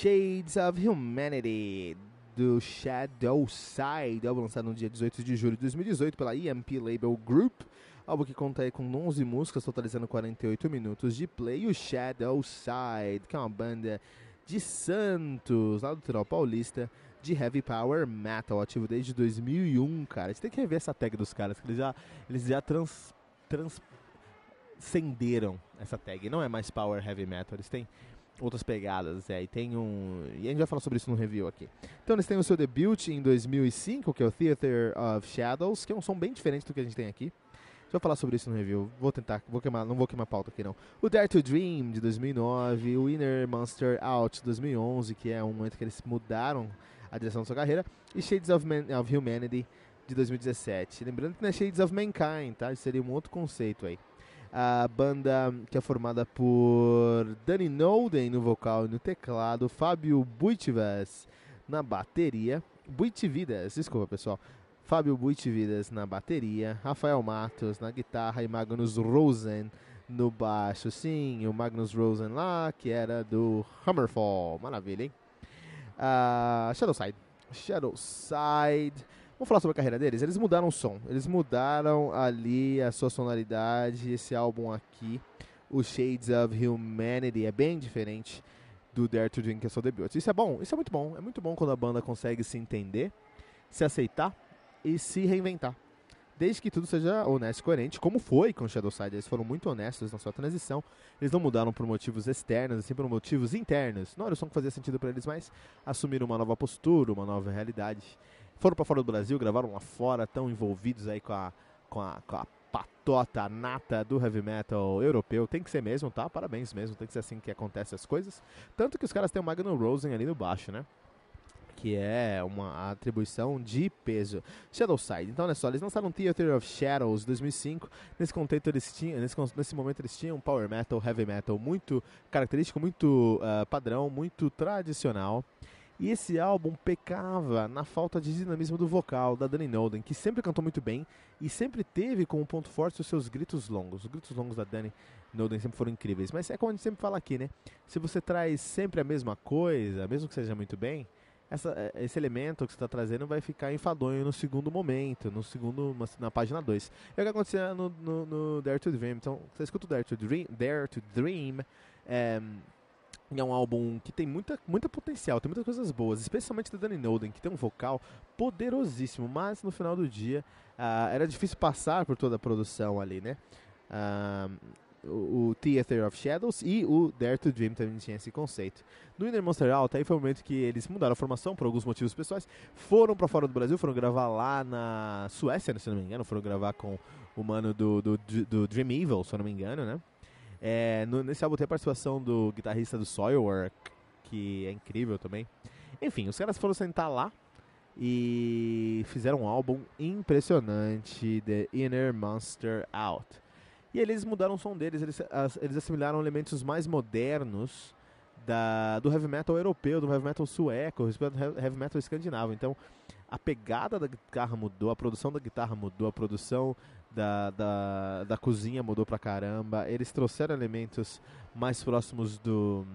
Shades of Humanity do Shadow Side, álbum lançado no dia 18 de julho de 2018 pela EMP Label Group. Álbum que conta aí com 11 músicas, totalizando 48 minutos de play. O Shadow Side, que é uma banda de Santos, lá do Litoral Paulista, de heavy power metal, ativo desde 2001, cara. Você tem que rever essa tag dos caras, que eles já, eles já trans, transcenderam essa tag. Não é mais power heavy metal, eles têm outras pegadas, é, e tem um... E a gente vai falar sobre isso no review aqui. Então eles têm o seu debut em 2005, que é o Theater of Shadows, que é um som bem diferente do que a gente tem aqui. Deixa eu falar sobre isso no review. Vou tentar, vou queimar, não vou queimar pauta aqui não. O Dare to Dream de 2009, o Inner Monster Out de 2011, que é um momento que eles mudaram a direção da sua carreira, e Shades of, Man of Humanity de 2017. Lembrando que não é Shades of Mankind, tá? Isso seria um outro conceito aí a banda que é formada por Danny Nolden no vocal e no teclado, Fábio Buitivas na bateria, Buitividas, desculpa pessoal, Fábio Buitividas na bateria, Rafael Matos na guitarra e Magnus Rosen no baixo. Sim, o Magnus Rosen lá, que era do Hammerfall, maravilha, hein? Uh, Shadowside, Shadowside Vamos falar sobre a carreira deles? Eles mudaram o som, eles mudaram ali a sua sonoridade. Esse álbum aqui, o Shades of Humanity, é bem diferente do Dare to Dream, que é seu debut. Isso é bom, isso é muito bom. É muito bom quando a banda consegue se entender, se aceitar e se reinventar. Desde que tudo seja honesto e coerente, como foi com Shadowside. Eles foram muito honestos na sua transição. Eles não mudaram por motivos externos, assim por motivos internos. Não era o som que fazia sentido para eles, mas assumiram uma nova postura, uma nova realidade foram para fora do Brasil, gravaram lá fora, estão envolvidos aí com a, com a, com a patota nata do heavy metal europeu. Tem que ser mesmo, tá? Parabéns mesmo, tem que ser assim que acontecem as coisas. Tanto que os caras têm o Magnum Rosen ali no baixo, né? Que é uma atribuição de peso. Shadowside. Então, olha só, eles lançaram Theater of Shadows 2005. Nesse contexto, eles tinham, nesse, nesse momento, eles tinham um power metal, heavy metal muito característico, muito uh, padrão, muito tradicional. E esse álbum pecava na falta de dinamismo do vocal da Dani Nolden, que sempre cantou muito bem e sempre teve como ponto forte os seus gritos longos. Os gritos longos da Dani Nolden sempre foram incríveis. Mas é como a gente sempre fala aqui, né? Se você traz sempre a mesma coisa, mesmo que seja muito bem, essa, é, esse elemento que você está trazendo vai ficar enfadonho no segundo momento, no segundo, na página 2. É o que acontecia no, no, no, Dare to Dream. Então, você escuta o Dare to Dream, Dare to Dream é, é um álbum que tem muita, muita potencial, tem muitas coisas boas, especialmente da Danny Noden, que tem um vocal poderosíssimo, mas no final do dia uh, era difícil passar por toda a produção ali, né? Uh, o, o, Theater of Shadows e o Dare to Dream também tinha esse conceito. No Inner Monster Out, aí foi o momento que eles mudaram a formação por alguns motivos pessoais, foram para fora do Brasil, foram gravar lá na Suécia, se não me engano, foram gravar com o mano do, do, do Dream Evil, se não me engano, né? É, no, nesse álbum tem a participação do guitarrista do Soilwork, que é incrível também. Enfim, os caras foram sentar lá e fizeram um álbum impressionante, The Inner Monster Out. E eles mudaram o som deles, eles, as, eles assimilaram elementos mais modernos da, do heavy metal europeu, do heavy metal sueco, do heavy metal escandinavo. Então, a pegada da guitarra mudou, a produção da guitarra mudou, a produção da, da, da cozinha mudou pra caramba. Eles trouxeram elementos mais próximos do,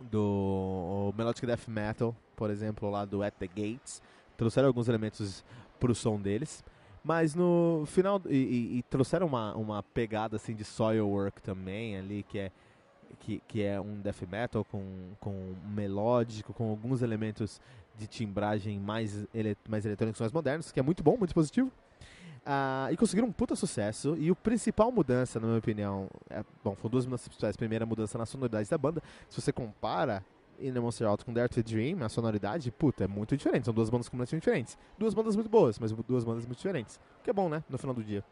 do Melodic Death Metal, por exemplo, lá do At the Gates. Trouxeram alguns elementos pro som deles. Mas no final. E, e, e trouxeram uma, uma pegada assim de soil work também ali, que é. Que, que é um death metal com, com melódico, com alguns elementos de timbragem mais, ele, mais eletrônicos, mais modernos, que é muito bom, muito positivo. Uh, e conseguiram um puta sucesso. E o principal mudança, na minha opinião, é, bom, foram duas mudanças principais. Primeira mudança na sonoridade da banda. Se você compara In the Monster Out com Dare to Dream, a sonoridade, puta, é muito diferente. São duas bandas completamente diferentes. Duas bandas muito boas, mas duas bandas muito diferentes. O que é bom, né? No final do dia.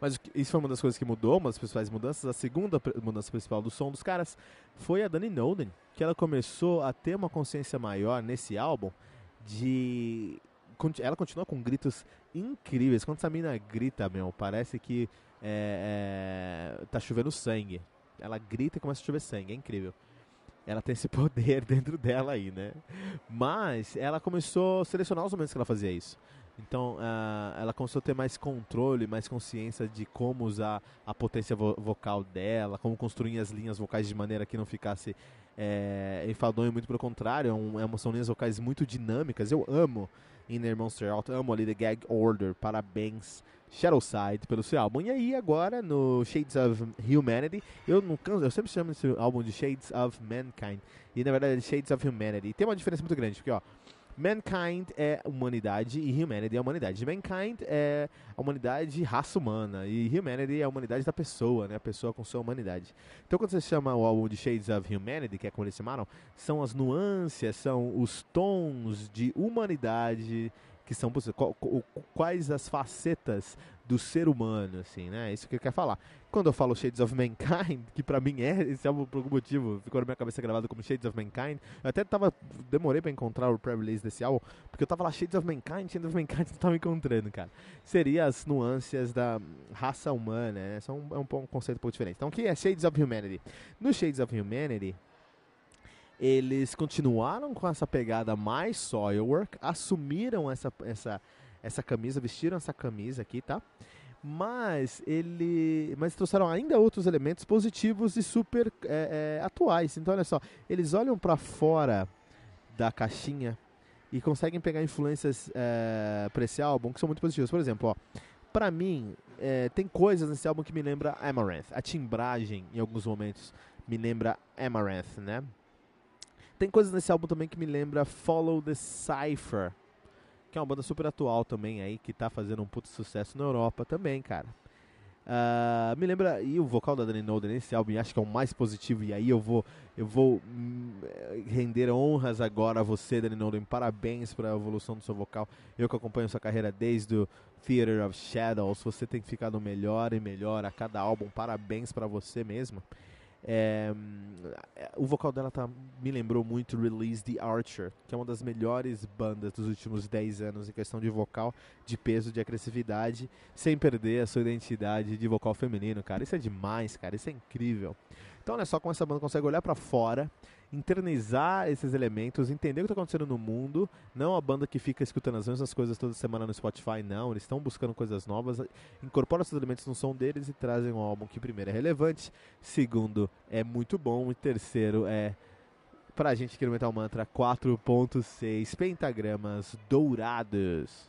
Mas isso foi uma das coisas que mudou, uma das principais mudanças. A segunda mudança principal do som dos caras foi a Dani Noden, que ela começou a ter uma consciência maior nesse álbum de ela continua com gritos incríveis. Quando essa mina grita, meu, parece que é, é, tá chovendo sangue. Ela grita e começa a chover sangue, é incrível. Ela tem esse poder dentro dela aí, né? Mas ela começou a selecionar os momentos que ela fazia isso. Então, uh, ela começou a ter mais controle, mais consciência de como usar a potência vo vocal dela, como construir as linhas vocais de maneira que não ficasse é, enfadonho, muito pelo contrário, é, um, é, são linhas vocais muito dinâmicas. Eu amo Inner Monster Out, amo ali The Gag Order, parabéns Shadowside pelo seu álbum. E aí agora no Shades of Humanity, eu não canso, eu sempre chamo esse álbum de Shades of Mankind. E na verdade é Shades of Humanity. E tem uma diferença muito grande, porque ó, Mankind é humanidade e Humanity é humanidade. Mankind é a humanidade raça humana e Humanity é a humanidade da pessoa, né? A pessoa com sua humanidade. Então quando você chama o álbum de Shades of Humanity, que é como eles chamaram, são as nuances, são os tons de humanidade que são quais as facetas do ser humano, assim, né? Isso que ele quer falar. Quando eu falo Shades of Mankind, que pra mim é, esse álbum por algum motivo ficou na minha cabeça gravado como Shades of Mankind, eu até tava, demorei pra encontrar o pré-release desse álbum, porque eu tava lá Shades of Mankind, Shades of Mankind, não tava encontrando, cara. Seria as nuances da raça humana, né? São, é um, um conceito um pouco diferente. Então, o que é Shades of Humanity? No Shades of Humanity, eles continuaram com essa pegada mais soilwork, assumiram essa, essa, essa camisa, vestiram essa camisa aqui, tá? Mas ele, mas trouxeram ainda outros elementos positivos e super é, é, atuais. Então olha só, eles olham para fora da caixinha e conseguem pegar influências é, para esse álbum que são muito positivas. Por exemplo, ó, para mim é, tem coisas nesse álbum que me lembra Amaranth. A timbragem em alguns momentos me lembra Amaranth, né? Tem coisas nesse álbum também que me lembra Follow the Cypher, que é uma banda super atual também aí, que tá fazendo um puto sucesso na Europa também, cara. Uh, me lembra, e o vocal da Dani Noden nesse álbum, acho que é o mais positivo, e aí eu vou eu vou hum, render honras agora a você, Dani Noden, parabéns pela evolução do seu vocal, eu que acompanho sua carreira desde o Theater of Shadows, você tem ficado melhor e melhor a cada álbum, parabéns para você mesmo. É, o vocal dela tá, me lembrou muito Release the Archer, que é uma das melhores bandas dos últimos 10 anos em questão de vocal, de peso, de agressividade, sem perder a sua identidade de vocal feminino, cara. Isso é demais, cara. Isso é incrível. Então, olha só como essa banda consegue olhar para fora internalizar esses elementos, entender o que está acontecendo no mundo. Não a banda que fica escutando as mesmas coisas toda semana no Spotify, não. Eles estão buscando coisas novas, incorporam esses elementos no som deles e trazem um álbum que, primeiro, é relevante, segundo, é muito bom, e terceiro, é pra gente que no Metal Mantra 4.6 pentagramas dourados.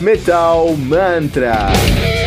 Metal Mantra.